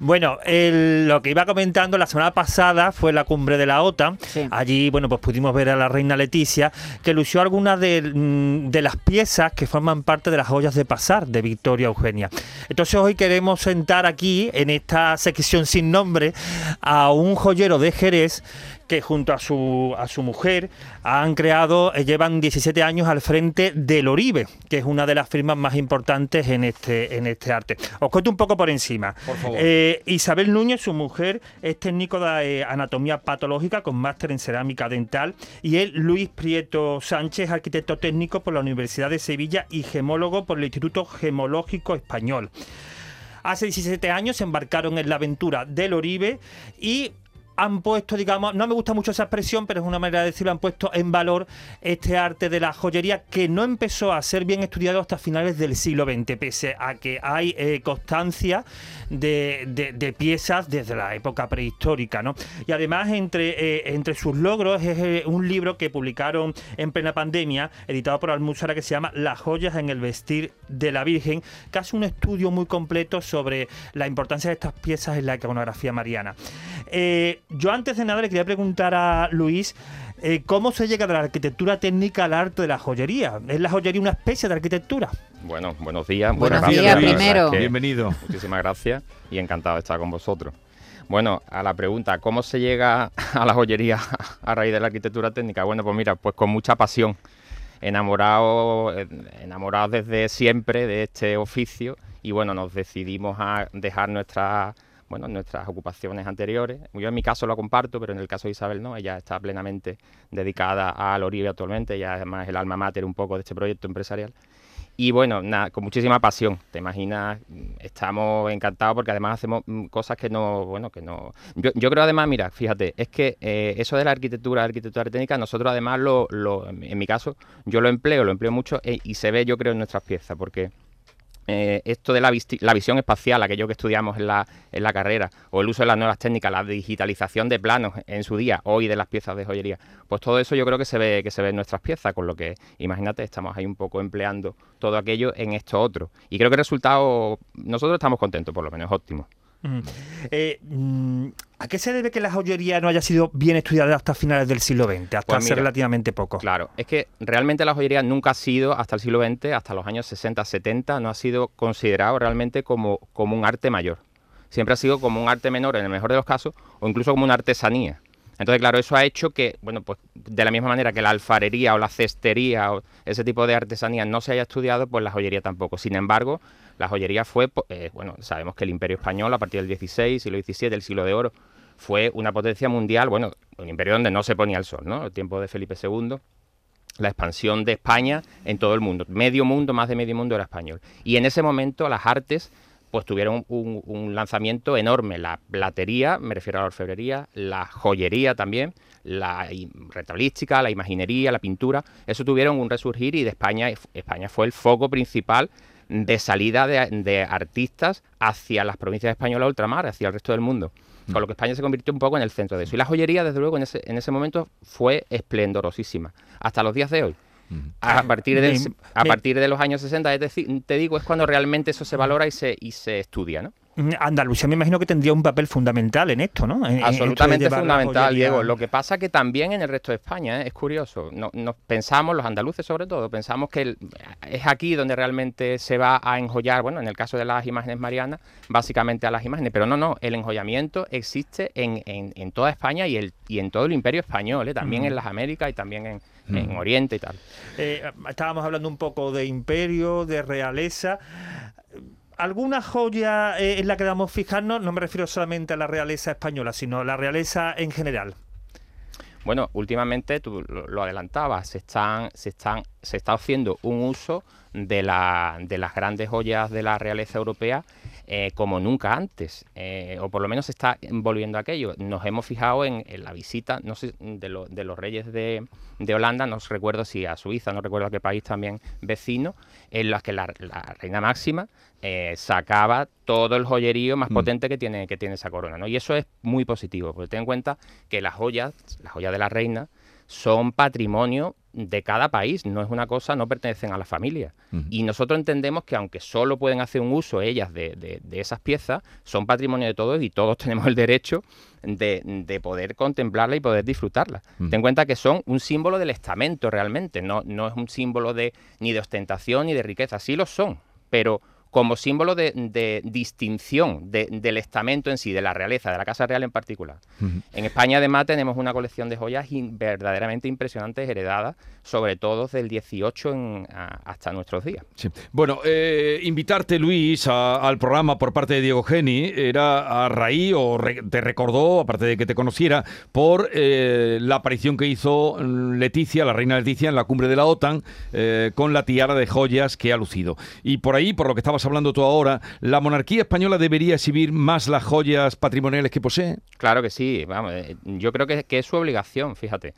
Bueno, el- lo que iba comentando la semana pasada fue la cumbre de la OTAN. Sí. Allí, bueno, pues pudimos ver a la reina Leticia que lució algunas de, mm, de las piezas que forman parte de las joyas de pasar de Victoria Eugenia. Entonces hoy queremos sentar aquí, en esta sección sin nombre, a un joyero de Jerez que junto a su, a su mujer han creado, eh, llevan 17 años al frente del Oribe, que es una de las firmas más importantes en este, en este arte. Os cuento un poco por encima. Por favor. Eh, Isabel Núñez, su mujer, es técnico de eh, anatomía patológica con máster en cerámica dental y él, Luis Prieto Sánchez, arquitecto técnico por la Universidad de Sevilla y gemólogo por el Instituto Gemológico Español. Hace 17 años se embarcaron en la aventura del Oribe y han puesto, digamos, no me gusta mucho esa expresión, pero es una manera de decirlo, han puesto en valor este arte de la joyería que no empezó a ser bien estudiado hasta finales del siglo XX, pese a que hay eh, constancia de, piezas desde la época prehistórica, ¿no? Y además, entre, eh, entre sus logros es eh, un libro que publicaron en plena pandemia, editado por Almuzara, que se llama Las joyas en el vestir de la Virgen, que hace un estudio muy completo sobre la importancia de estas piezas en la iconografía mariana. Eh, yo antes de nada le quería preguntar a Luis eh, cómo se llega de la arquitectura técnica al arte de la joyería. ¿Es la joyería una especie de arquitectura? Bueno, buenos días. Buenos días, gracias, verdad primero. es que Bienvenido. Muchísimas gracias y encantado de estar con vosotros. Bueno, a la pregunta, ¿cómo se llega a la joyería a raíz de la arquitectura técnica? Bueno, pues mira, pues con mucha pasión. Enamorado, enamorados desde siempre de este oficio y bueno, nos decidimos a dejar nuestras bueno, nuestras ocupaciones anteriores. Yo en mi caso lo comparto, pero en el caso de Isabel no, ella está plenamente dedicada al Oribe actualmente, ella además es el alma mater un poco de este proyecto empresarial. Y bueno, con muchísima pasión. Te imaginas, mm, estamos encantados porque además hacemos mm, cosas que no, bueno, que no. Yo, yo creo además, mira, fíjate, es que eh, eso de la arquitectura, arquitectura técnica, nosotros además lo, lo- en mi caso, yo lo empleo, lo empleo mucho eh, y se ve, yo creo, en nuestras piezas, porque eh, esto de la, la visión espacial, aquello que estudiamos en la, en la carrera, o el uso de las nuevas técnicas, la digitalización de planos en su día, hoy de las piezas de joyería, pues todo eso yo creo que se ve, que se ve en nuestras piezas, con lo que, imagínate, estamos ahí un poco empleando todo aquello en esto otro. Y creo que el resultado, nosotros estamos contentos, por lo menos óptimo. Mm. Eh, mm, ¿A qué se debe que la joyería no haya sido bien estudiada hasta finales del siglo XX, hasta Pues hace relativamente poco? Claro, es que realmente la joyería nunca ha sido, hasta el siglo XX, hasta los años 60, 70, no ha sido considerado realmente como, como un arte mayor. Siempre ha sido como un arte menor en el mejor de los casos, o incluso como una artesanía. Entonces, claro, eso ha hecho que, bueno, pues de la misma manera que la alfarería o la cestería o ese tipo de artesanía no se haya estudiado, pues la joyería tampoco. Sin embargo, la joyería fue, eh, bueno, sabemos que el Imperio Español a partir del 16, siglo XVII, el siglo de oro, fue una potencia mundial, bueno, un imperio donde no se ponía el sol, ¿no? El tiempo de Felipe II la expansión de España en todo el mundo. Medio mundo, más de medio mundo era español. Y en ese momento las artes pues tuvieron un, lanzamiento enorme. La platería, me refiero a la orfebrería, la joyería también, la retablística, la imaginería, la pintura, eso tuvieron un resurgir y de España, España fue el foco principal de salida de, artistas hacia las provincias españolas ultramar, hacia el resto del mundo. Con lo que España se convirtió un poco en el centro de eso. Y la joyería, desde luego, en ese momento fue esplendorosísima. Hasta los días de hoy. A partir, de, Me- a partir de los años 60, es decir, te digo, es cuando realmente eso se valora y se, y se estudia, ¿no? Mm, Andalucía me imagino que tendría un papel fundamental en esto, ¿no? En- esto Absolutamente fundamental, Diego. Lo que pasa que también en el resto de España, ¿eh? es curioso. No, nos pensamos, los andaluces sobre todo, pensamos que el- es aquí donde realmente se va a enjollar, bueno, en el caso de las imágenes marianas, básicamente a las imágenes, pero no, no, el enjollamiento existe en, en- en toda España y, el, y en todo el imperio español, ¿eh? también Mm. en las Américas y también en, en Oriente y tal. Eh, estábamos hablando un poco de imperio, de realeza. ¿Alguna joya eh, en la que debamos fijarnos? No me refiero solamente a la realeza española, sino a la realeza en general. Bueno, últimamente tú lo, adelantabas, se están, se están, se está haciendo un uso de las grandes joyas de la realeza europea eh, como nunca antes, eh, o por lo menos se está volviendo aquello. Nos hemos fijado en, en la visita, no sé, de, lo- de los reyes de, de Holanda, no recuerdo si a Suiza, no recuerdo a qué país también vecino, en las que la, la reina máxima eh, sacaba todo el joyerío más Mm. potente que tiene, que tiene esa corona, ¿no? Y eso es muy positivo, porque ten en cuenta que las joyas, las joyas de la reina, son patrimonio de cada país, no es una cosa, no pertenecen a la familia. Y nosotros entendemos que aunque solo pueden hacer un uso ellas de, esas piezas, son patrimonio de todos y todos tenemos el derecho de, poder contemplarla y poder disfrutarla. Ten en cuenta que son un símbolo del estamento realmente, no, no es un símbolo de, ni de ostentación ni de riqueza, sí lo son, pero como símbolo de, distinción del estamento en sí, de la realeza, de la Casa Real en particular. En España además tenemos una colección de joyas verdaderamente impresionantes heredadas, sobre todo del 18 hasta nuestros días. Bueno, eh, invitarte Luis al programa por parte de Diego Geni era a raíz, o te recordó, aparte de que te conociera, por eh, la aparición que hizo Leticia, la reina Leticia, en la cumbre de la OTAN, eh, con la tiara de joyas que ha lucido. Y por ahí, por lo que estabas hablando tú ahora, ¿la monarquía española debería exhibir más las joyas patrimoniales que posee? Claro que sí, vamos, eh, yo creo que, que es su obligación, fíjate.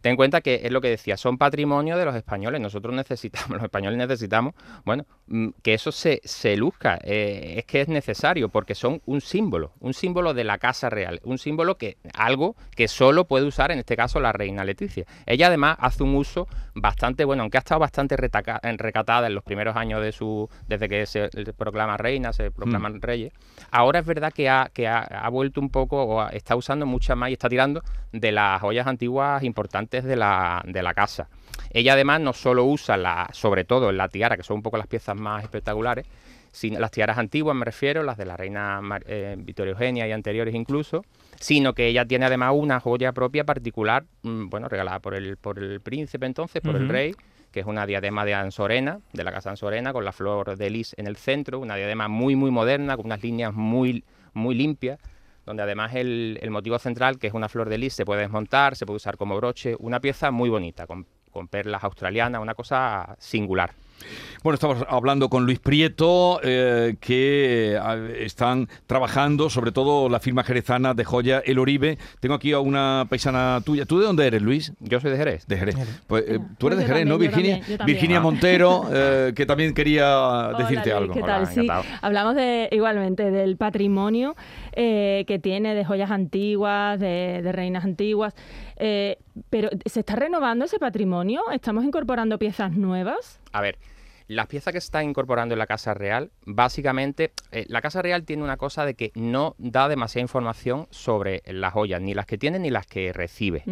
Ten en cuenta que es lo que decía, son patrimonio de los españoles. Nosotros necesitamos, los españoles necesitamos, bueno, mm, que eso se, se luzca. Eh, es que es necesario porque son un símbolo, un símbolo de la casa real, un símbolo que, algo que solo puede usar en este caso la reina Leticia. Ella además hace un uso bastante bueno, aunque ha estado bastante recatada en los primeros años de su, desde que se proclama reina, se proclaman mm. reyes. Ahora es verdad que ha, que ha, vuelto un poco, o está usando mucha más y está tirando de las joyas antiguas importantes de la, de la casa. Ella además no solo usa, la, sobre todo en la tiara, que son un poco las piezas más espectaculares, sino las tiaras antiguas me refiero, las de la reina eh, Victoria Eugenia y anteriores incluso, sino que ella tiene además una joya propia particular, mm, bueno, regalada por el, por el príncipe entonces, por el rey, que es una diadema de Ansorena, de la casa Ansorena, con la flor de lis en el centro, una diadema muy, muy moderna, con unas líneas muy, muy limpias, donde además el, motivo central, que es una flor de lis, se puede desmontar, se puede usar como broche, una pieza muy bonita, con perlas australianas, una cosa singular. Bueno, estamos hablando con Luis Prieto, eh, que eh, están trabajando, sobre todo la firma jerezana de joya El Oribe. Tengo aquí a una paisana tuya. ¿Tú de dónde eres, Luis? Yo soy de Jerez. De Jerez. Pues, eh, tú eres de Jerez, ¿no, Virginia? Virginia Montero, que también quería decirte algo. ¿Qué tal? sí, hablamos de, igualmente del patrimonio que tiene de joyas antiguas, de, de reinas antiguas. Pero ¿se está renovando ese patrimonio? ¿Estamos incorporando piezas nuevas? A ver, las piezas que se están incorporando en la Casa Real, básicamente, eh, la Casa Real tiene una cosa de que no da demasiada información sobre las joyas, ni las que tiene ni las que recibe.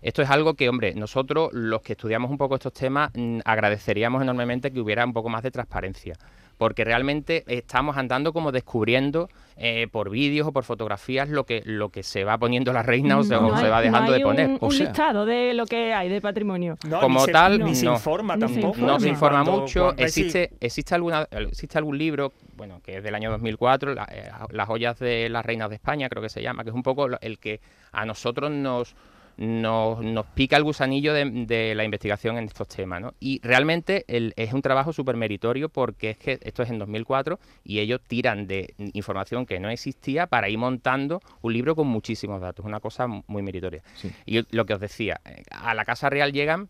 Esto es algo que, hombre, nosotros los que estudiamos un poco estos temas mm, agradeceríamos enormemente que hubiera un poco más de transparencia porque realmente estamos andando como descubriendo eh, por vídeos o por fotografías lo que, lo que se va poniendo la reina o se, va dejando de poner. Un, un listado de lo que hay de patrimonio. como tal, ni se informa tampoco. No se informa mucho. Existe, existe, alguna, existe algún libro, bueno, que es del año 2004, eh, Las joyas de las reinas de España, creo que se llama, que es un poco el que a nosotros nos nos, nos pica el gusanillo de, la investigación en estos temas. ¿no? Y realmente es un trabajo súper meritorio porque es que esto es en 2004 y ellos tiran de información que no existía para ir montando un libro con muchísimos datos. Una cosa muy meritoria. Y lo que os decía, eh, a la Casa Real llegan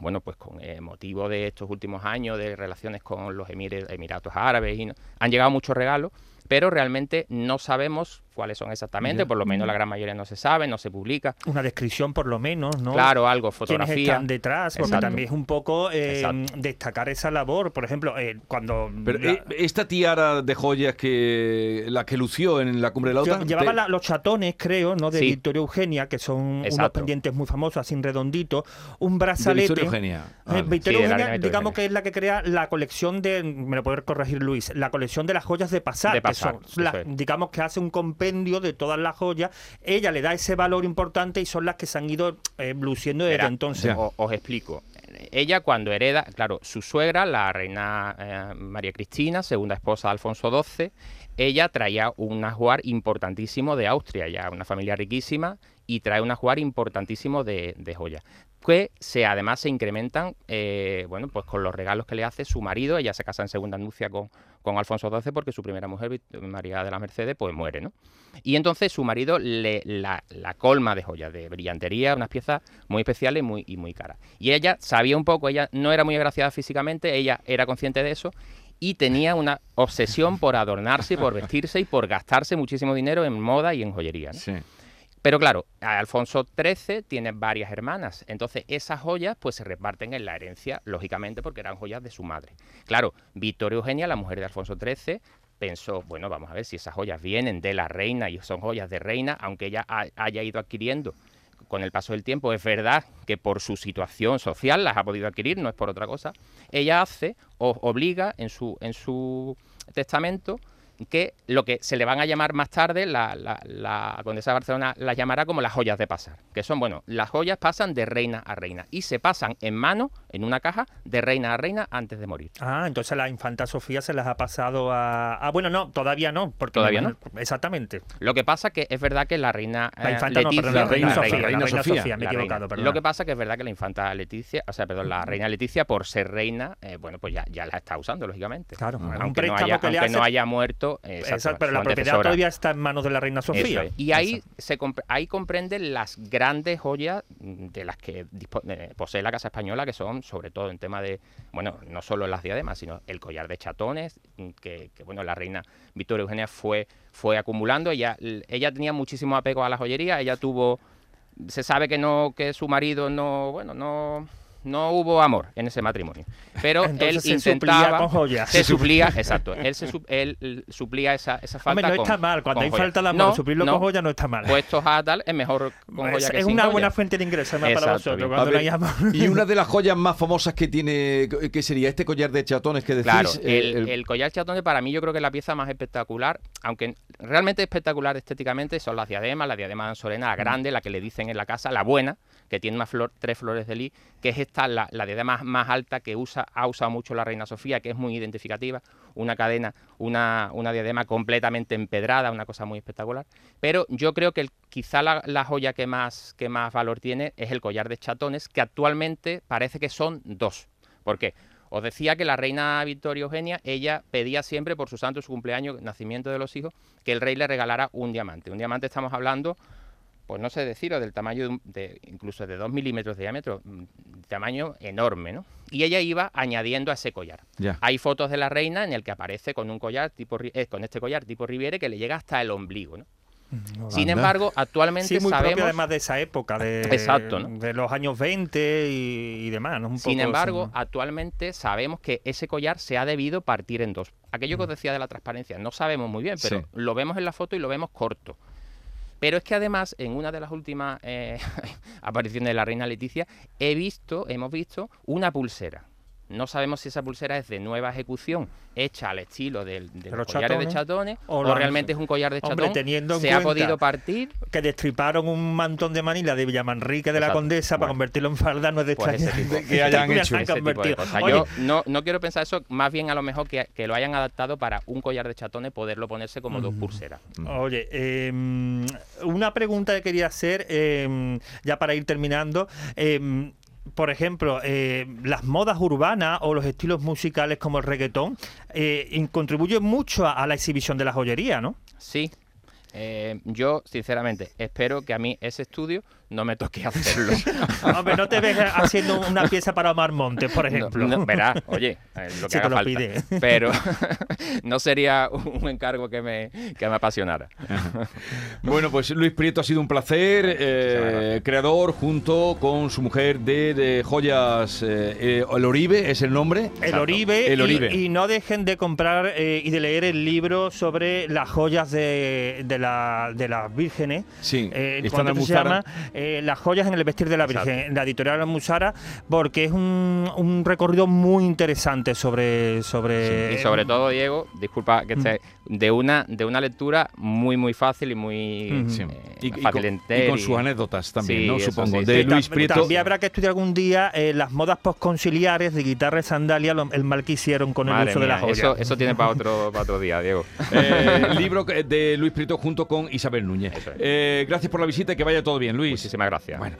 bueno, pues con eh, motivo de estos últimos años de relaciones con los Emiratos Árabes, y han llegado muchos regalos, pero realmente no sabemos cuáles son exactamente, por lo menos la gran mayoría no se sabe, no se publica. Una descripción por lo menos, ¿no? Claro, algo, fotografía. ¿Quiénes están detrás? Porque también es un poco eh, destacar esa labor. Por ejemplo, eh, cuando... Eh, esta tiara de joyas que la que lució en la cumbre de la OTAN... Llevaba los chatones, creo, ¿no? De Victoria Eugenia, que son unos pendientes muy famosos, así redonditos. Un brazalete... Victoria Eugenia. Victoria Eugenia, digamos que es la que crea la colección de... Me lo puede corregir Luis. La colección de las joyas de pasar. De pasar digamos que hace un de todas las joyas, ella le da ese valor importante y son las que se han ido eh, luciendo desde entonces. Os, explico. Ella cuando hereda, claro, su suegra, la reina eh, María Cristina, segunda esposa de Alfonso XII, ella traía un ajuar importantísimo de Austria, ya una familia riquísima, y trae un ajuar importantísimo de, de joyas que se, además se incrementan eh, bueno, pues con los regalos que le hace su marido. Ella se casa en segunda anuncia con, con Alfonso XII porque su primera mujer, María de la Mercedes, pues muere. ¿no? Y entonces su marido le, la, colma de joyas, de brillantería, unas piezas muy especiales muy, y muy caras. Y ella sabía un poco, ella no era muy agraciada físicamente, ella era consciente de eso y tenía una obsesión por adornarse, por vestirse y por gastarse muchísimo dinero en moda y en joyería. ¿no? Pero claro, Alfonso XIII tiene varias hermanas, entonces esas joyas pues se reparten en la herencia, lógicamente porque eran joyas de su madre. Claro, Victoria Eugenia, la mujer de Alfonso XIII, pensó, bueno, vamos a ver si esas joyas vienen de la reina y son joyas de reina, aunque ella haya ido adquiriendo con el paso del tiempo, es verdad que por su situación social las ha podido adquirir, no es por otra cosa, ella hace o obliga en su, en su testamento que lo que se le van a llamar más tarde, la, la, condesa de Barcelona las llamará como las joyas de pasar, que son, bueno, las joyas pasan de reina a reina y se pasan en mano, en una caja, de reina a reina antes de morir. Ah, entonces la infanta Sofía se las ha pasado a... Ah, bueno, no, todavía no. Porque ¿Todavía no? Exactamente. Lo que pasa que es verdad que la reina La eh, infanta Leticia, no, la reina, Sofía, la reina Sofía. Sofía, me he equivocado, perdón. Lo que pasa que es verdad que la infanta Leticia, o sea, perdón, la reina Leticia, por ser reina, eh, bueno, pues ya, ya la está usando, lógicamente. Claro, un aunque, no haya, que aunque no haya muerto. Eh, exacto, Exacto, pero la propiedad antecesora. todavía está en manos de la reina Sofía. es. Y ahí, se ahí comprenden las grandes joyas de las que eh, posee la Casa Española, que son sobre todo en tema de, bueno, no solo las diademas, sino el collar de chatones, mm, que, que, bueno, la reina Victoria Eugenia fue, fue acumulando. Ella, ella tenía muchísimo apego a la joyería, ella tuvo, se sabe que no, que su marido no, bueno, no... No hubo amor en ese matrimonio, pero Entonces él se suplía intentaba, con joyas. se suplía, exacto, él, se, su- él suplía esa, esa falta Hombre, no con- está mal. Cuando hay joyas. falta de amor, No, suplirlo no, con joya no está mal. puestos a tal, es mejor con Es, joya que es sin una joya. buena fuente de ingresos además para vosotros bien. cuando A no ver, hay amor. Y una de las joyas más famosas que tiene, ¿qué sería? Este collar de chatones que decís. Claro, eh, el, el- el collar chatón para mí yo creo que es la pieza más espectacular, aunque realmente espectacular estéticamente son las diademas, la diadema de Ansorena, la grande, la que le dicen en la casa, la buena, que tiene una flor, tres flores de lis, que es esta, la, diadema más alta que usa, ha usado mucho la reina Sofía, que es muy identificativa, una cadena, una, una diadema completamente empedrada, una cosa muy espectacular. Pero yo creo que el- quizá la, joya que más, que más valor tiene es el collar de chatones, que actualmente parece que son dos. ¿Por qué? Os decía que la reina Victoria Eugenia, ella pedía siempre por su santo, su cumpleaños, nacimiento de los hijos, que el rey le regalara un diamante. Un diamante estamos hablando, pues no sé deciros, del tamaño de, de- incluso de 2 milímetros de diámetro, tamaño enorme, ¿no? Y ella iba añadiendo a ese collar. Ya. Hay fotos de la reina en el que aparece con un collar tipo eh, con este collar tipo Riviere que le llega hasta el ombligo, ¿no? Sin Anda. embargo, actualmente Sí, muy propio sabemos además de esa época, de, Exacto, ¿no? de los años 20 y, y demás. ¿no? Un Sin poco embargo, eso, actualmente sabemos que ese collar se ha debido partir en dos. Aquello que os decía de la transparencia, no sabemos muy bien, pero Sí. lo vemos en la foto y lo vemos corto. Pero es que además, en una de las últimas eh, apariciones de la reina Leticia, he visto, hemos visto una pulsera. No sabemos si esa pulsera es de nueva ejecución, hecha al estilo del, de los los collares de chatones, chatones, o realmente es un collar de Hombre, chatón. teniendo en se ha podido partir. que destriparon un mantón de Manila de Villamanrique de la. Condesa para convertirlo en falda, no es de Pues extrañar que hayan hecho ese tipo de convertido. cosas. Oye, Yo no, no quiero pensar eso, más bien a lo mejor que, que lo hayan adaptado para un collar de chatones poderlo ponerse como dos pulseras. Oye, eh, una pregunta que quería hacer, eh, ya para ir terminando. eh, por ejemplo, eh, las modas urbanas o los estilos musicales como el reggaetón eh, contribuyen mucho a, a la exhibición de la joyería, ¿no? Sí. Eh, yo, sinceramente, espero que a mí ese estudio no me toque hacerlo. Hombre, no te ves haciendo una pieza para Omar Montes, por ejemplo. No, no, verás, oye, eh, lo que Si te haga lo falta. pide. Pero no sería un encargo que me, que me apasionara. Bueno, pues Luis Prieto ha sido un placer, eh, creador junto con su mujer de, de joyas, eh, El Oribe es el nombre. El Exacto. Oribe, El y- Oribe. Y, no dejen de comprar eh, y de leer el libro sobre las joyas de, de, la- de las vírgenes. Sí, Eh, está ¿cuánto en se llama? Eh, las joyas en el vestir de la Exacto. Virgen, en la editorial Almuzara, porque es un, un recorrido muy interesante sobre... sobre Y sobre todo, Diego, disculpa que esté, de una, de una lectura muy, muy fácil y muy. Sí. eh, Y, y fácil con, y con y- sus anécdotas también, Sí, ¿no? Supongo. sí, de sí. Luis Prieto. También habrá que estudiar algún día eh, las modas postconciliares de guitarra y sandalia, lo- el mal que hicieron con el uso de la mía, joya. eso, eso tiene para otro, para otro día, Diego. Eh, libro que- de Luis Prieto junto con Isabel Núñez. Es. Eh, gracias por la visita y que vaya todo bien, Luis. Muchísimas gracias. Bueno.